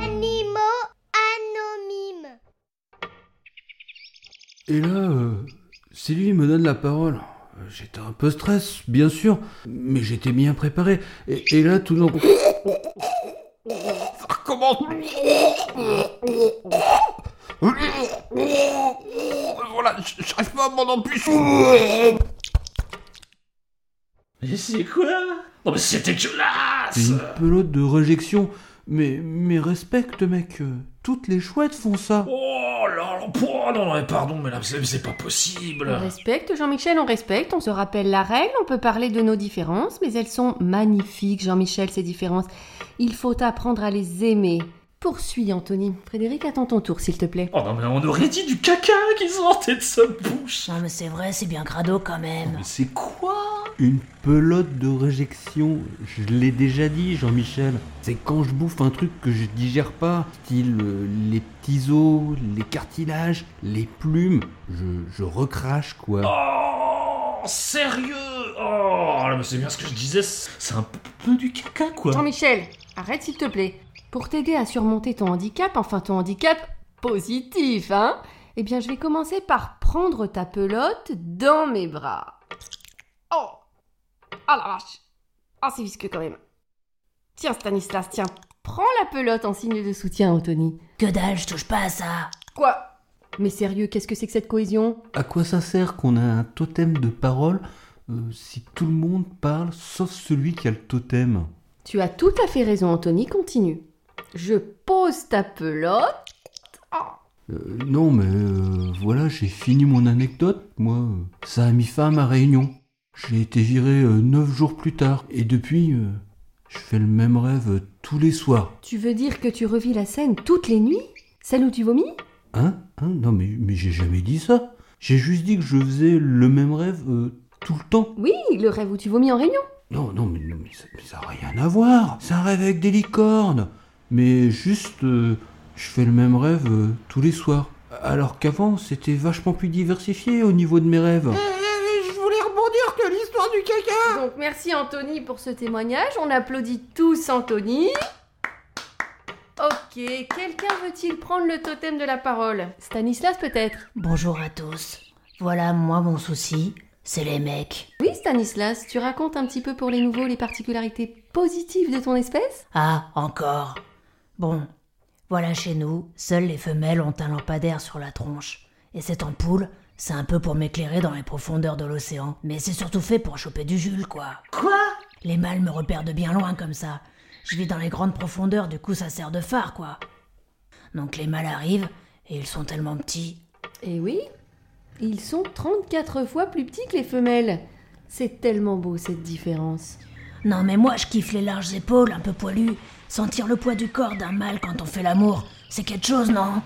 Animaux anonymes. Et là, euh, Sylvie me donne la parole. J'étais un peu stress, bien sûr, mais j'étais bien préparé. Et, et là, tout d'un coup... Comment Voilà, j'arrive pas à m'en empêcher. Mais c'est quoi? Non mais c'est C'est dégueulasse une pelote de réjection. Mais, mais respecte, mec. Toutes les chouettes font ça. Oh là là, oh, non, non, mais pardon, mais là, c'est pas possible On respecte, Jean-Michel, on respecte, on se rappelle la règle, on peut parler de nos différences, mais elles sont magnifiques, Jean-Michel, ces différences. Il faut apprendre à les aimer. Poursuis, Anthony. Frédéric, attends ton tour, s'il te plaît. Oh non, mais on aurait dit du caca qui sortait de sa bouche Non mais c'est vrai, c'est bien crado quand même. Mais c'est quoi? Une pelote de réjection, je l'ai déjà dit, Jean-Michel. C'est quand je bouffe un truc que je digère pas, style euh, les petits os, les cartilages, les plumes, je, je recrache quoi. Oh Sérieux? Oh là, mais c'est bien ce que je disais, c'est un peu du caca, quoi Jean-Michel, arrête, s'il te plaît. Pour t'aider à surmonter ton handicap, enfin ton handicap positif, hein Eh bien, je vais commencer par prendre ta pelote dans mes bras. Oh Ah la vache Ah, c'est visqueux quand même. Tiens, Stanislas, tiens. Prends la pelote en signe de soutien, Anthony. Que dalle, je touche pas à ça. Quoi? Mais sérieux, qu'est-ce que c'est que cette cohésion? À quoi ça sert qu'on a un totem de parole euh, si tout le monde parle sauf celui qui a le totem? Tu as tout à fait raison, Anthony, continue. Je pose ta pelote. Euh, Non mais euh, voilà, j'ai fini mon anecdote, moi. Ça a mis fin à ma réunion. J'ai été viré euh, neuf jours plus tard. Et depuis, je fais le même rêve tous les soirs. tu veux dire que tu revis la scène toutes les nuits? Celle où tu vomis? Hein? Hein? Non mais, mais j'ai jamais dit ça. J'ai juste dit que je faisais le même rêve tout le temps. Oui, le rêve où tu vomis en réunion. Non, non, mais, non, mais ça n'a rien à voir. C'est un rêve avec des licornes. Mais juste, euh, je fais le même rêve euh, tous les soirs. Alors qu'avant, c'était vachement plus diversifié au niveau de mes rêves. je voulais rebondir que l'histoire du caca. Donc merci Anthony pour ce témoignage. On applaudit tous Anthony. Ok, quelqu'un veut-il prendre le totem de la parole? Stanislas peut-être? Bonjour à tous. Voilà, moi, mon souci, c'est les mecs. Oui Stanislas, tu racontes un petit peu pour les nouveaux les particularités positives de ton espèce? Ah, encore. Bon, voilà chez nous, seules les femelles ont un lampadaire sur la tronche. Et cette ampoule, c'est un peu pour m'éclairer dans les profondeurs de l'océan. Mais c'est surtout fait pour choper du Jules, quoi. Quoi? Les mâles me repèrent de bien loin comme ça. Je vis dans les grandes profondeurs, du coup ça sert de phare, quoi. Donc les mâles arrivent, et ils sont tellement petits. Eh oui, ils sont 34 fois plus petits que les femelles. C'est tellement beau cette différence. Non mais moi je kiffe les larges épaules, un peu poilues. Sentir le poids du corps d'un mâle quand on fait l'amour, c'est quelque chose, non?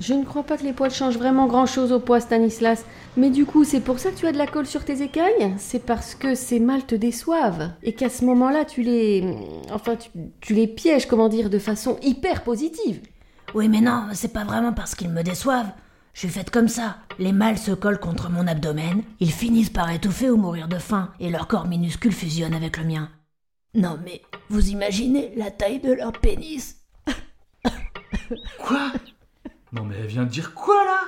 Je ne crois pas que les poils changent vraiment grand-chose au poids, Stanislas. Mais du coup, c'est pour ça que tu as de la colle sur tes écailles? C'est parce que ces mâles te déçoivent. Et qu'à ce moment-là, tu les... Enfin, tu, tu les pièges, comment dire, de façon hyper positive. Oui mais non, c'est pas vraiment parce qu'ils me déçoivent. Je suis faite comme ça. Les mâles se collent contre mon abdomen, ils finissent par étouffer ou mourir de faim, et leur corps minuscule fusionne avec le mien. Non mais, vous imaginez la taille de leur pénis. Quoi? Non mais elle vient de dire quoi là?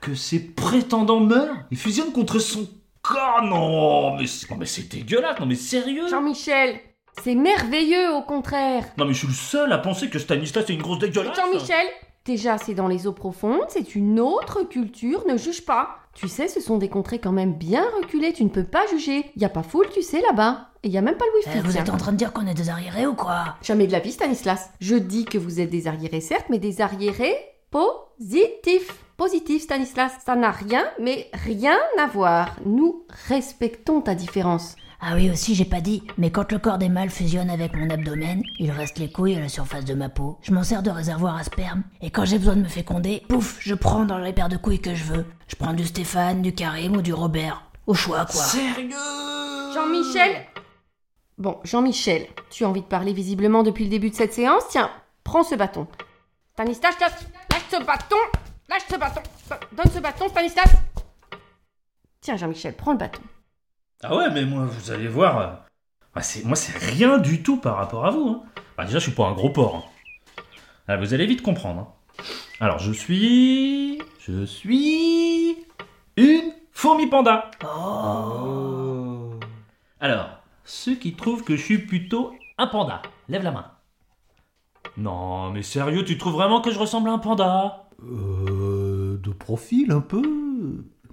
Que ses prétendants meurent? Et fusionnent contre son corps? Non mais c'est, non, mais c'est dégueulasse, non mais sérieux? Jean-Michel, c'est merveilleux au contraire. Non mais je suis le seul à penser que Stanislas est une grosse dégueulasse. Jean-Michel, déjà c'est dans les eaux profondes, c'est une autre culture, ne juge pas. Tu sais, ce sont des contrées quand même bien reculées, tu ne peux pas juger. Y a pas foule, tu sais, là-bas. Et y a même pas le wifi. Euh, Vous tiens. êtes en train de dire qu'on est des arriérés ou quoi? Jamais de la vie, Stanislas. Je dis que vous êtes des arriérés, certes, mais des arriérés positifs. Positifs, Stanislas. Ça n'a rien, mais rien à voir. Nous respectons ta différence. Ah oui aussi j'ai pas dit, mais quand le corps des mâles fusionne avec mon abdomen, il reste les couilles à la surface de ma peau. Je m'en sers de réservoir à sperme, et quand j'ai besoin de me féconder, pouf, je prends dans les paires de couilles que je veux. Je prends du Stéphane, du Karim ou du Robert. Au choix quoi. Sérieux? Jean-Michel? Bon, Jean-Michel, tu as envie de parler visiblement depuis le début de cette séance? Tiens, prends ce bâton. Stanislas, lâche, lâche ce bâton Lâche ce bâton Donne ce bâton, Stanislas Tiens, Jean-Michel, prends le bâton. Ah ouais, mais moi, vous allez voir. euh, bah, moi, c'est rien du tout par rapport à vous. hein. Bah, déjà, je suis pas un gros porc. hein. Ah, vous allez vite comprendre. hein. Alors, je suis. Je suis. Une fourmi panda. Oh. Alors, ceux qui trouvent que je suis plutôt un panda, lève la main. Non, mais sérieux, tu trouves vraiment que je ressemble à un panda? Euh, de profil un peu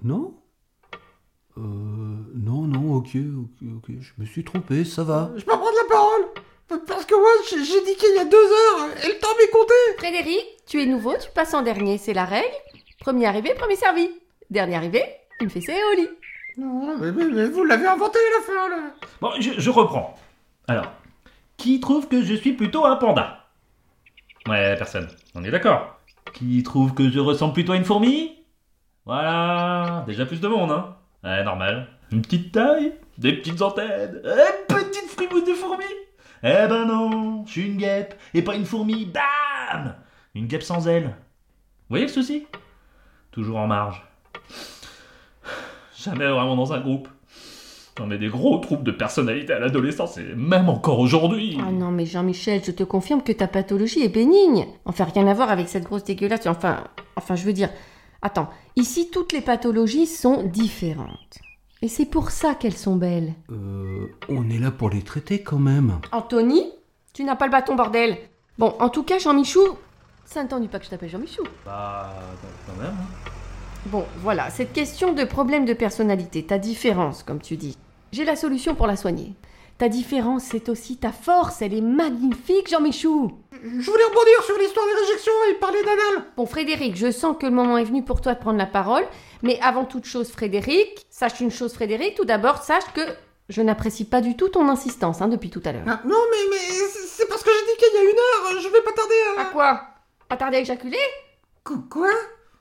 Non? Euh, non, non, ok, ok, ok, je me suis trompé, ça va. Je peux prendre la parole? Parce que moi, j'ai dit qu'il y a deux heures et le temps m'est compté Frédéric, tu es nouveau, tu passes en dernier, c'est la règle. Premier arrivé, premier servi. Dernier arrivé, une fessée au lit. Non, mais, mais- mais vous l'avez inventé la fin, là Bon, je, je reprends. Alors, qui trouve que je suis plutôt un panda? Ouais, personne. On est d'accord. Qui trouve que je ressemble plutôt à une fourmi? Voilà, déjà plus de monde, hein Ouais, normal. Une petite taille, des petites antennes, une petite frimousse de fourmi Eh ben non, je suis une guêpe, et pas une fourmi, bam Une guêpe sans ailes. Vous voyez le souci? Toujours en marge. Jamais vraiment dans un groupe. Non mais des gros troubles de personnalité à l'adolescence, et même encore aujourd'hui. Ah non, mais Jean-Michel, je te confirme que ta pathologie est bénigne. Enfin, rien à voir avec cette grosse dégueulasse. Enfin, enfin, je veux dire. Attends, ici, toutes les pathologies sont différentes. Et c'est pour ça qu'elles sont belles. Euh, on est là pour les traiter quand même. Anthony, tu n'as pas le bâton, bordel. Bon, en tout cas, Jean-Michou, ça n'entendu pas que je t'appelle Jean-Michou. Bah, quand même. hein. Bon, voilà, cette question de problème de personnalité, ta différence, comme tu dis, j'ai la solution pour la soigner. Ta différence, c'est aussi ta force, elle est magnifique, Jean-Michou. Je voulais rebondir sur l'histoire des réjections et parler d'anal. Bon, Frédéric, je sens que le moment est venu pour toi de prendre la parole, mais avant toute chose, Frédéric, sache une chose, Frédéric, tout d'abord, sache que je n'apprécie pas du tout ton insistance hein, depuis tout à l'heure. Ah, Non, mais, mais c'est c'est parce que j'ai dit qu'il y a une heure, je vais pas tarder à... À quoi? Pas tarder à éjaculer? Qu- Quoi?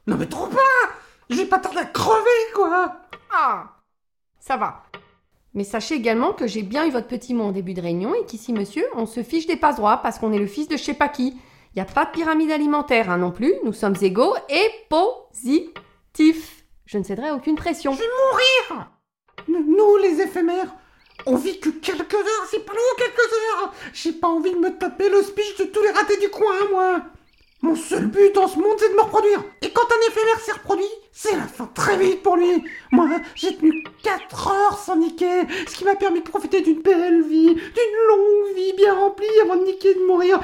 Non mais trop pas! Je vais pas tarder à crever, quoi! Ah! Ça va. Mais sachez également que j'ai bien eu votre petit mot en début de réunion et qu'ici, monsieur, on se fiche des passe droits parce qu'on est le fils de je sais pas qui. Il n'y a pas de pyramide alimentaire hein, non plus, nous sommes égaux et positifs. Je ne céderai aucune pression. Je vais mourir Nous, les éphémères, on vit que quelques heures, c'est pas long, quelques heures J'ai pas envie de me taper le de tous les ratés du coin, moi Mon seul but dans ce monde, c'est de me reproduire Et quand un éphémère s'est reproduit, c'est la fin très vite pour lui. Moi, j'ai tenu 4 heures sans niquer, ce qui m'a permis de profiter d'une belle vie, d'une longue vie bien remplie avant de niquer et de mourir.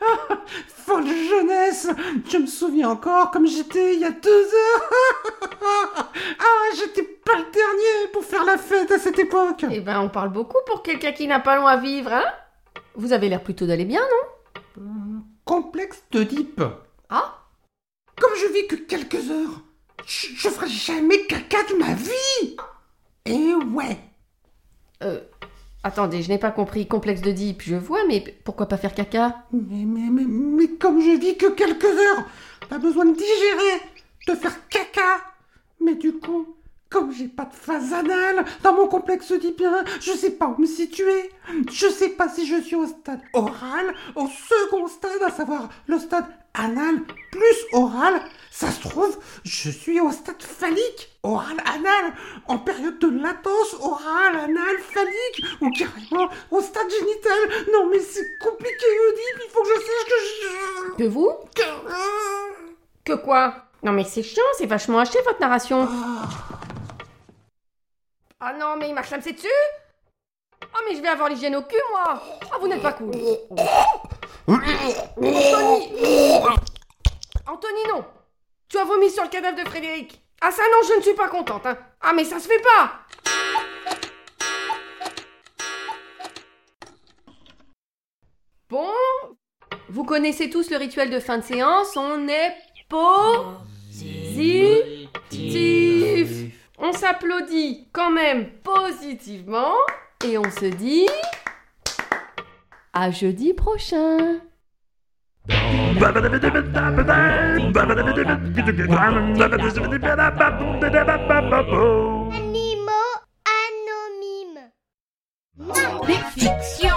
Ah, Folle jeunesse. Je me souviens encore comme j'étais il y a deux heures. Ah, j'étais pas le dernier pour faire la fête à cette époque. Eh ben, on parle beaucoup pour quelqu'un qui n'a pas long à vivre, hein. Vous avez l'air plutôt d'aller bien, non? Complexe d'Oedipe. Ah? Comme je vis que quelques heures, je, ferai jamais caca de ma vie. Et ouais. Euh... Attendez, je n'ai pas compris. Complexe de Deep, je vois, mais pourquoi pas faire caca? Mais, mais, mais, mais comme je vis que quelques heures, t'as besoin de digérer, de faire caca. Mais du coup, comme j'ai pas de phase anale dans mon complexe oedipien, je sais pas où me situer. Je sais pas si je suis au stade oral, au second stade, à savoir le stade anal plus oral. Ça se trouve, je suis au stade phallique, oral anal, en période de latence oral anal phallique, ou carrément au stade génital. Non mais c'est compliqué, Oedipe, il faut que je sache que je... Que vous? Que- Que quoi? Non mais c'est chiant, c'est vachement haché votre narration. Ah non, mais il m'a clamsé dessus Ah mais je vais avoir l'hygiène au cul, moi. Ah, vous n'êtes pas cool. Anthony. Anthony, non. Tu as vomi sur le cadavre de Frédéric. Ah ça non, je ne suis pas contente, hein. Ah mais ça se fait pas. Bon, vous connaissez tous le rituel de fin de séance, on est positif. On s'applaudit quand même positivement et on se dit à jeudi prochain. Animaux anonymes. Fiction